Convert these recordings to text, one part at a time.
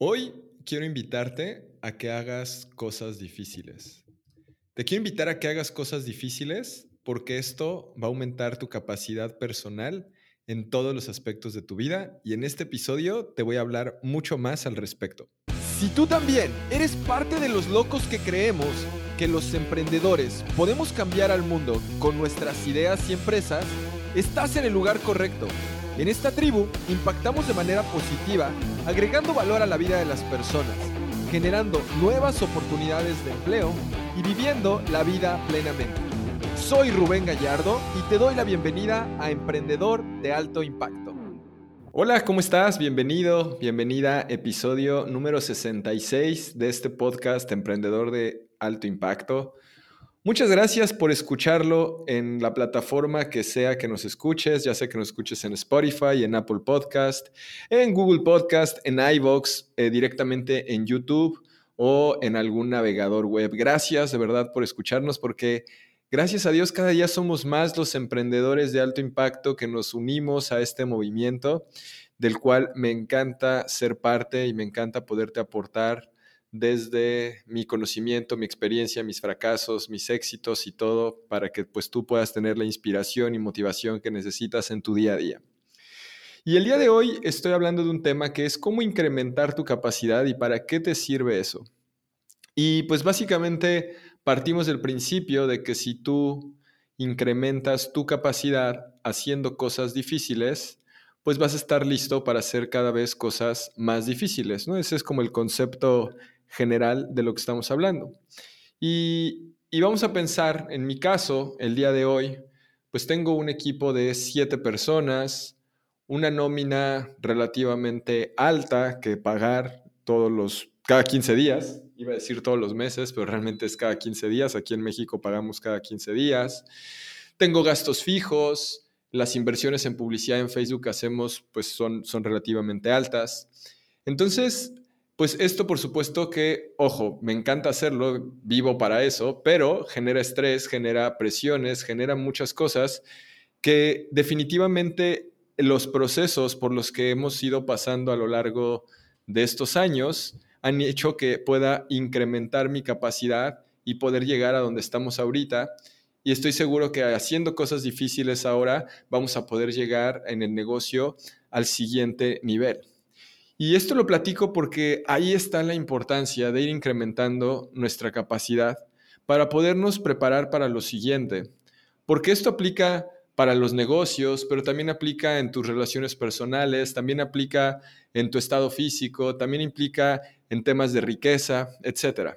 Hoy quiero invitarte a que hagas cosas difíciles. Te quiero invitar a que hagas cosas difíciles porque esto va a aumentar tu capacidad personal en todos los aspectos de tu vida y en este episodio te voy a hablar mucho más al respecto. Si tú también eres parte de los locos que creemos que los emprendedores podemos cambiar al mundo con nuestras ideas y empresas, estás en el lugar correcto. En esta tribu impactamos de manera positiva, agregando valor a la vida de las personas, generando nuevas oportunidades de empleo y viviendo la vida plenamente. Soy Rubén Gallardo y te doy la bienvenida a Emprendedor de Alto Impacto. Hola, ¿cómo estás? Bienvenido, bienvenida, episodio número 66 de este podcast Emprendedor de Alto Impacto. Muchas gracias por escucharlo en la plataforma que sea que nos escuches, ya sea que nos escuches en Spotify, en Apple Podcast, en Google Podcast, en iVoox, eh, directamente en YouTube o en algún navegador web. Gracias de verdad por escucharnos porque gracias a Dios cada día somos más los emprendedores de alto impacto que nos unimos a este movimiento del cual me encanta ser parte y me encanta poderte aportar desde mi conocimiento, mi experiencia, mis fracasos, mis éxitos y todo para que pues tú puedas tener la inspiración y motivación que necesitas en tu día a día. Y el día de hoy estoy hablando de un tema que es cómo incrementar tu capacidad y para qué te sirve eso. Y pues básicamente partimos del principio de que si tú incrementas tu capacidad haciendo cosas difíciles, pues vas a estar listo para hacer cada vez cosas más difíciles, ¿no? Ese es como el concepto general de lo que estamos hablando. Y, vamos a pensar, en mi caso, el día de hoy, pues tengo un equipo de siete personas, una nómina relativamente alta que pagar todos los, cada 15 días, iba a decir todos los meses, pero realmente es cada 15 días, aquí en México pagamos cada 15 días. Tengo gastos fijos, las inversiones en publicidad en Facebook hacemos, pues son, son relativamente altas. Entonces, pues esto por supuesto que, ojo, me encanta hacerlo, vivo para eso, pero genera estrés, genera presiones, genera muchas cosas que definitivamente los procesos por los que hemos ido pasando a lo largo de estos años han hecho que pueda incrementar mi capacidad y poder llegar a donde estamos ahorita. Y estoy seguro que haciendo cosas difíciles ahora vamos a poder llegar en el negocio al siguiente nivel. Y esto lo platico porque ahí está la importancia de ir incrementando nuestra capacidad para podernos preparar para lo siguiente. Porque esto aplica para los negocios, pero también aplica en tus relaciones personales, también aplica en tu estado físico, también implica en temas de riqueza, etc.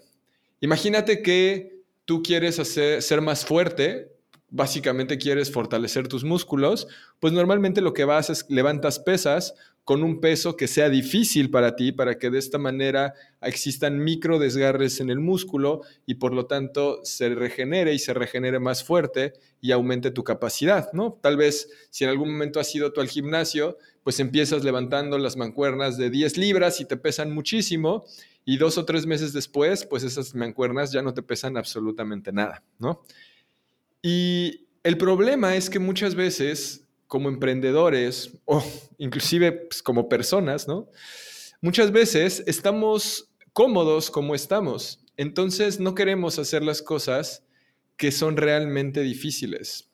Imagínate que tú quieres hacer, ser más fuerte, básicamente quieres fortalecer tus músculos, pues normalmente lo que vas es levantas pesas con un peso que sea difícil para ti, para que de esta manera existan micro desgarres en el músculo y por lo tanto se regenere y se regenere más fuerte y aumente tu capacidad, ¿no? Tal vez si en algún momento has ido tú al gimnasio, pues empiezas levantando las mancuernas de 10 libras y te pesan muchísimo y dos o tres meses después, pues esas mancuernas ya no te pesan absolutamente nada, ¿no? Y el problema es que muchas veces como emprendedores o inclusive pues, como personas, ¿no? Muchas veces estamos cómodos como estamos, entonces no queremos hacer las cosas que son realmente difíciles.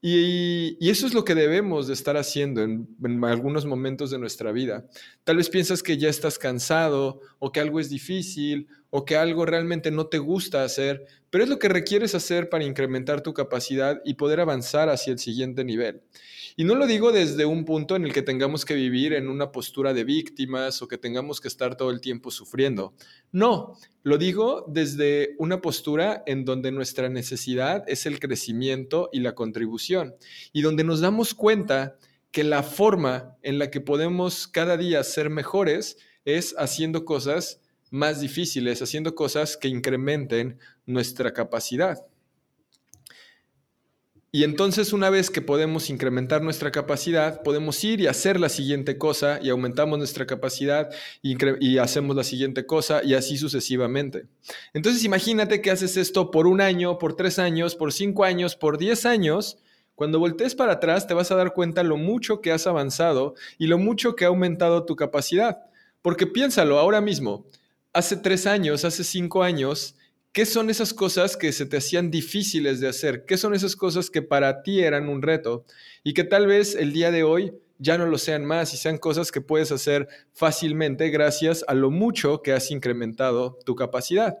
Y, eso es lo que debemos de estar haciendo en, en, algunos momentos de nuestra vida. Tal vez piensas que ya estás cansado o que algo es difícil o que algo realmente no te gusta hacer, pero es lo que requieres hacer para incrementar tu capacidad y poder avanzar hacia el siguiente nivel. Y no lo digo desde un punto en el que tengamos que vivir en una postura de víctimas o que tengamos que estar todo el tiempo sufriendo. No, lo digo desde una postura en donde nuestra necesidad es el crecimiento y la contribución y donde nos damos cuenta que la forma en la que podemos cada día ser mejores es haciendo cosas más difíciles, haciendo cosas que incrementen nuestra capacidad. Y entonces una vez que podemos incrementar nuestra capacidad, podemos ir y hacer la siguiente cosa y aumentamos nuestra capacidad y, hacemos la siguiente cosa y así sucesivamente. Entonces imagínate que haces esto por un año, por tres años, por cinco años, por diez años. Cuando voltees para atrás te vas a dar cuenta lo mucho que has avanzado y lo mucho que ha aumentado tu capacidad. Porque piénsalo ahora mismo, hace tres años, hace cinco años, ¿qué son esas cosas que se te hacían difíciles de hacer? ¿Qué son esas cosas que para ti eran un reto y que tal vez el día de hoy ya no lo sean más y sean cosas que puedes hacer fácilmente gracias a lo mucho que has incrementado tu capacidad.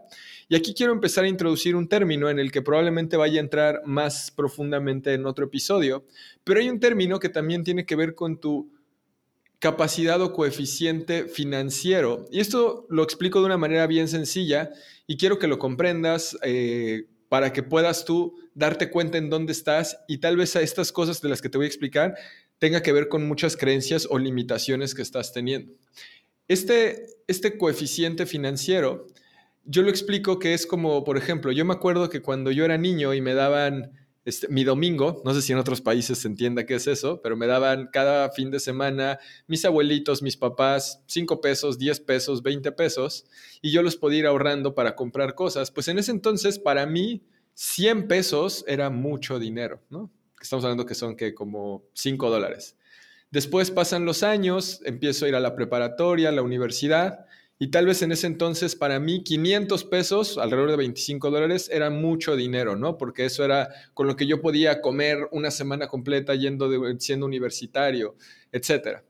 Y aquí quiero empezar a introducir un término en el que probablemente vaya a entrar más profundamente en otro episodio, pero hay un término que también tiene que ver con tu capacidad o coeficiente financiero. Y esto lo explico de una manera bien sencilla y quiero que lo comprendas eh, para que puedas tú darte cuenta en dónde estás y tal vez a estas cosas de las que te voy a explicar tenga que ver con muchas creencias o limitaciones que estás teniendo. Este, este coeficiente financiero, yo lo explico que es como, por ejemplo, yo me acuerdo que cuando yo era niño y me daban este, mi domingo, no sé si en otros países se entienda qué es eso, pero me daban cada fin de semana mis abuelitos, mis papás, 5 pesos, 10 pesos, 20 pesos, y yo los podía ir ahorrando para comprar cosas. Pues en ese entonces, para mí, 100 pesos era mucho dinero, ¿no? Estamos hablando que son que como 5 dólares. Después pasan los años, empiezo a ir a la preparatoria, a la universidad, y tal vez en ese entonces para mí 500 pesos, alrededor de 25 dólares, era mucho dinero, ¿no? Porque eso era con lo que yo podía comer una semana completa yendo de, siendo universitario, etc.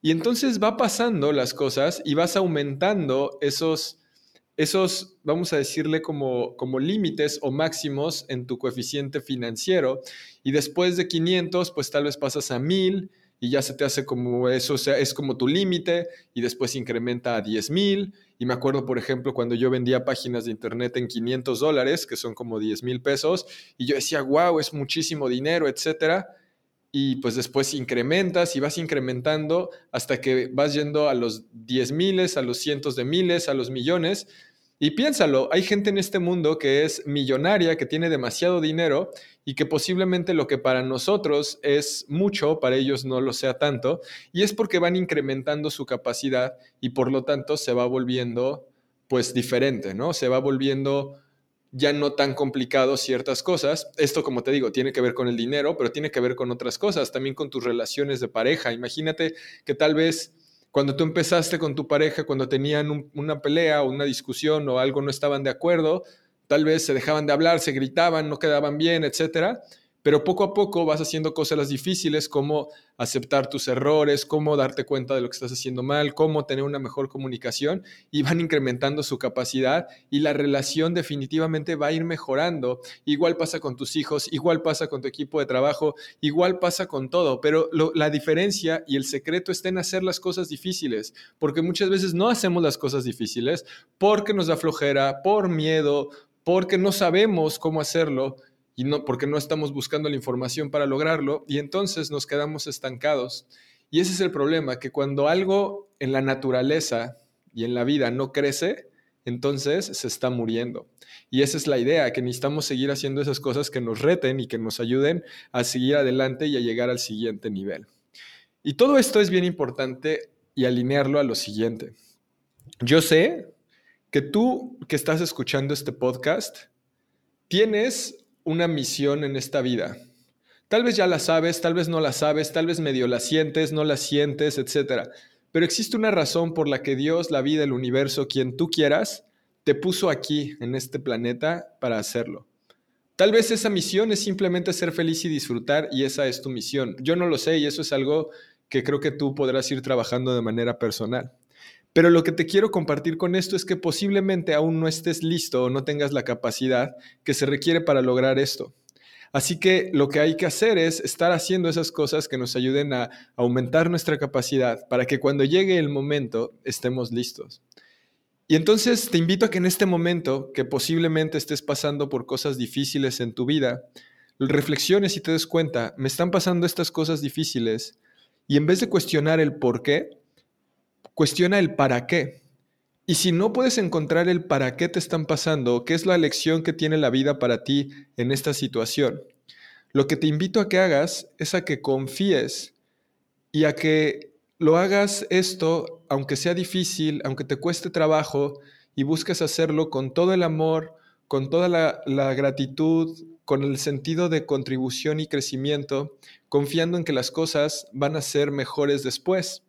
Y entonces va pasando las cosas y vas aumentando esos esos, vamos a decirle como, como límites o máximos en tu coeficiente financiero y después de 500, pues tal vez pasas a 1000 y ya se te hace como eso, o sea, es como tu límite y después incrementa a 10 mil. Y me acuerdo, por ejemplo, cuando yo vendía páginas de internet en 500 dólares, que son como 10 mil pesos, y yo decía, wow, es muchísimo dinero, etcétera. Y pues después incrementas y vas incrementando hasta que vas yendo a los 10 miles, a los cientos de miles, a los millones, y piénsalo, hay gente en este mundo que es millonaria, que tiene demasiado dinero y que posiblemente lo que para nosotros es mucho, para ellos no lo sea tanto, y es porque van incrementando su capacidad y por lo tanto se va volviendo pues diferente, ¿no? Se va volviendo ya no tan complicado ciertas cosas. Esto, como te digo, tiene que ver con el dinero, pero tiene que ver con otras cosas, también con tus relaciones de pareja. Imagínate que tal vez cuando tú empezaste con tu pareja, cuando tenían una pelea o una discusión o algo no estaban de acuerdo, tal vez se dejaban de hablar, se gritaban, no quedaban bien, etcétera pero poco a poco vas haciendo cosas difíciles como aceptar tus errores, cómo darte cuenta de lo que estás haciendo mal, cómo tener una mejor comunicación y van incrementando su capacidad y la relación definitivamente va a ir mejorando. Igual pasa con tus hijos, igual pasa con tu equipo de trabajo, igual pasa con todo, pero la diferencia y el secreto está en hacer las cosas difíciles, porque muchas veces no hacemos las cosas difíciles porque nos da flojera, por miedo, porque no sabemos cómo hacerlo y no porque no estamos buscando la información para lograrlo y entonces nos quedamos estancados. Y ese es el problema, que cuando algo en la naturaleza y en la vida no crece, entonces se está muriendo. Y esa es la idea, que necesitamos seguir haciendo esas cosas que nos reten y que nos ayuden a seguir adelante y a llegar al siguiente nivel. Y todo esto es bien importante y alinearlo a lo siguiente. Yo sé que tú que estás escuchando este podcast, tienes una misión en esta vida. Tal vez ya la sabes, tal vez no la sabes, tal vez medio la sientes, no la sientes, etc. Pero existe una razón por la que Dios, la vida, el universo, quien tú quieras, te puso aquí, en este planeta, para hacerlo. Tal vez esa misión es simplemente ser feliz y disfrutar y esa es tu misión. Yo no lo sé y eso es algo que creo que tú podrás ir trabajando de manera personal. Pero lo que te quiero compartir con esto es que posiblemente aún no estés listo o no tengas la capacidad que se requiere para lograr esto. Así que lo que hay que hacer es estar haciendo esas cosas que nos ayuden a aumentar nuestra capacidad para que cuando llegue el momento estemos listos. Y entonces te invito a que en este momento, que posiblemente estés pasando por cosas difíciles en tu vida, reflexiones y te des cuenta, me están pasando estas cosas difíciles, y en vez de cuestionar el por qué, Cuestiona el para qué. Y si no puedes encontrar el para qué te están pasando, qué es la lección que tiene la vida para ti en esta situación, lo que te invito a que hagas es a que confíes y a que lo hagas esto, aunque sea difícil, aunque te cueste trabajo, y busques hacerlo con todo el amor, con toda la, gratitud, con el sentido de contribución y crecimiento, confiando en que las cosas van a ser mejores después.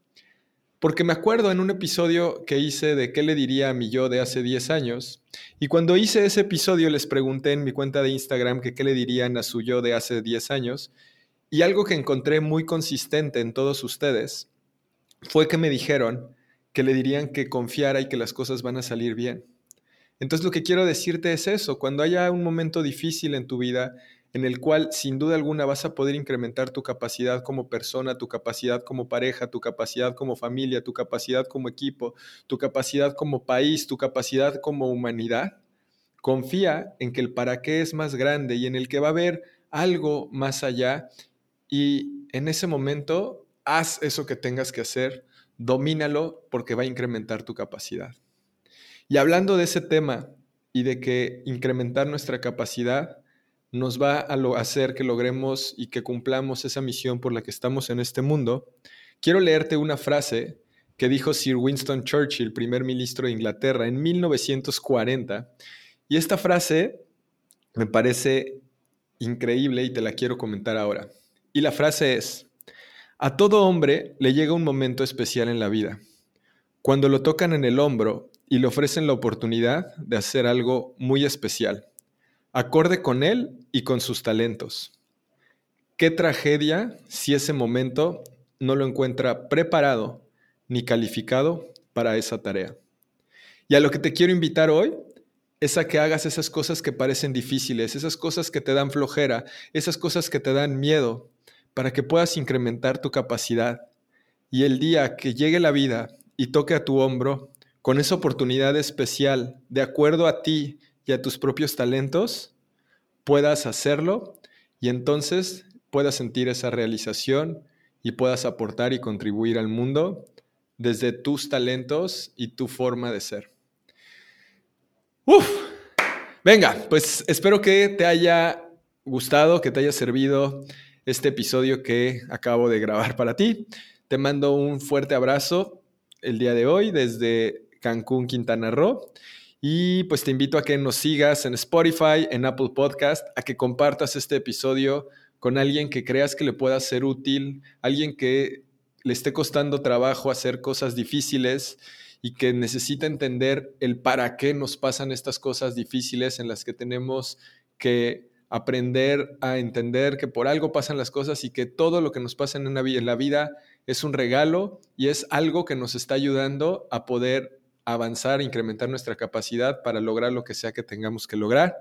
Porque me acuerdo en un episodio que hice de qué le diría a mi yo de hace 10 años, y cuando hice ese episodio les pregunté en mi cuenta de Instagram que qué le dirían a su yo de hace 10 años, y algo que encontré muy consistente en todos ustedes fue que me dijeron que le dirían que confiara y que las cosas van a salir bien. Entonces lo que quiero decirte es eso, cuando haya un momento difícil en tu vida en el cual sin duda alguna vas a poder incrementar tu capacidad como persona, tu capacidad como pareja, tu capacidad como familia, tu capacidad como equipo, tu capacidad como país, tu capacidad como humanidad, confía en que el para qué es más grande y en el que va a haber algo más allá y en ese momento haz eso que tengas que hacer, domínalo porque va a incrementar tu capacidad. Y hablando de ese tema y de que incrementar nuestra capacidad nos va a hacer que logremos y que cumplamos esa misión por la que estamos en este mundo, quiero leerte una frase que dijo Sir Winston Churchill, primer ministro de Inglaterra, en 1940. Y esta frase me parece increíble y te la quiero comentar ahora. Y la frase es, a todo hombre le llega un momento especial en la vida, cuando lo tocan en el hombro y le ofrecen la oportunidad de hacer algo muy especial, acorde con él y con sus talentos. Qué tragedia si ese momento no lo encuentra preparado ni calificado para esa tarea. Y a lo que te quiero invitar hoy es a que hagas esas cosas que parecen difíciles, esas cosas que te dan flojera, esas cosas que te dan miedo, para que puedas incrementar tu capacidad. Y el día que llegue la vida y toque a tu hombro, con esa oportunidad especial, de acuerdo a ti y a tus propios talentos, puedas hacerlo y entonces puedas sentir esa realización y puedas aportar y contribuir al mundo desde tus talentos y tu forma de ser. Venga, pues espero que te haya gustado, que te haya servido este episodio que acabo de grabar para ti. Te mando un fuerte abrazo el día de hoy desde Cancún, Quintana Roo. Y pues te invito a que nos sigas en Spotify, en Apple Podcast, a que compartas este episodio con alguien que creas que le pueda ser útil, alguien que le esté costando trabajo hacer cosas difíciles y que necesita entender el para qué nos pasan estas cosas difíciles en las que tenemos que aprender a entender que por algo pasan las cosas y que todo lo que nos pasa en, la vida es un regalo y es algo que nos está ayudando a poder avanzar, incrementar nuestra capacidad para lograr lo que sea que tengamos que lograr.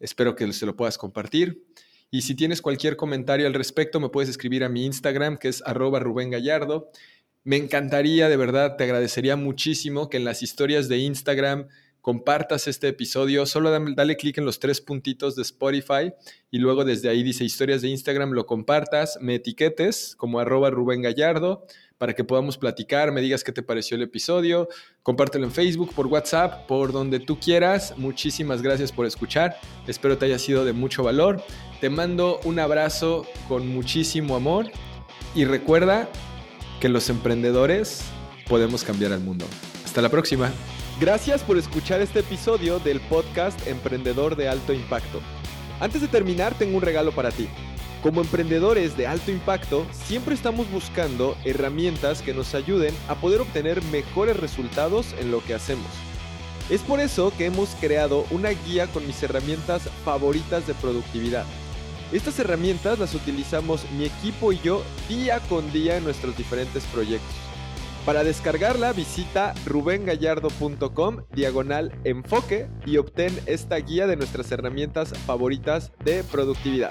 Espero que se lo puedas compartir. Y si tienes cualquier comentario al respecto, me puedes escribir a mi Instagram, que es arroba Rubén Gallardo. Me encantaría, de verdad, te agradecería muchísimo que en las historias de Instagram compartas este episodio, solo dale, clic en los tres puntitos de Spotify y luego desde ahí dice historias de Instagram, lo compartas, me etiquetes como arroba Rubén Gallardo para que podamos platicar, me digas qué te pareció el episodio, compártelo en Facebook, por WhatsApp, por donde tú quieras. Muchísimas gracias por escuchar, espero te haya sido de mucho valor. Te mando un abrazo con muchísimo amor y recuerda que los emprendedores podemos cambiar al mundo. Hasta la próxima. Gracias por escuchar este episodio del podcast Emprendedor de Alto Impacto. Antes de terminar, tengo un regalo para ti. Como emprendedores de alto impacto, siempre estamos buscando herramientas que nos ayuden a poder obtener mejores resultados en lo que hacemos. Es por eso que hemos creado una guía con mis herramientas favoritas de productividad. Estas herramientas las utilizamos mi equipo y yo día con día en nuestros diferentes proyectos. Para descargarla visita rubengallardo.com diagonal enfoque y obtén esta guía de nuestras herramientas favoritas de productividad.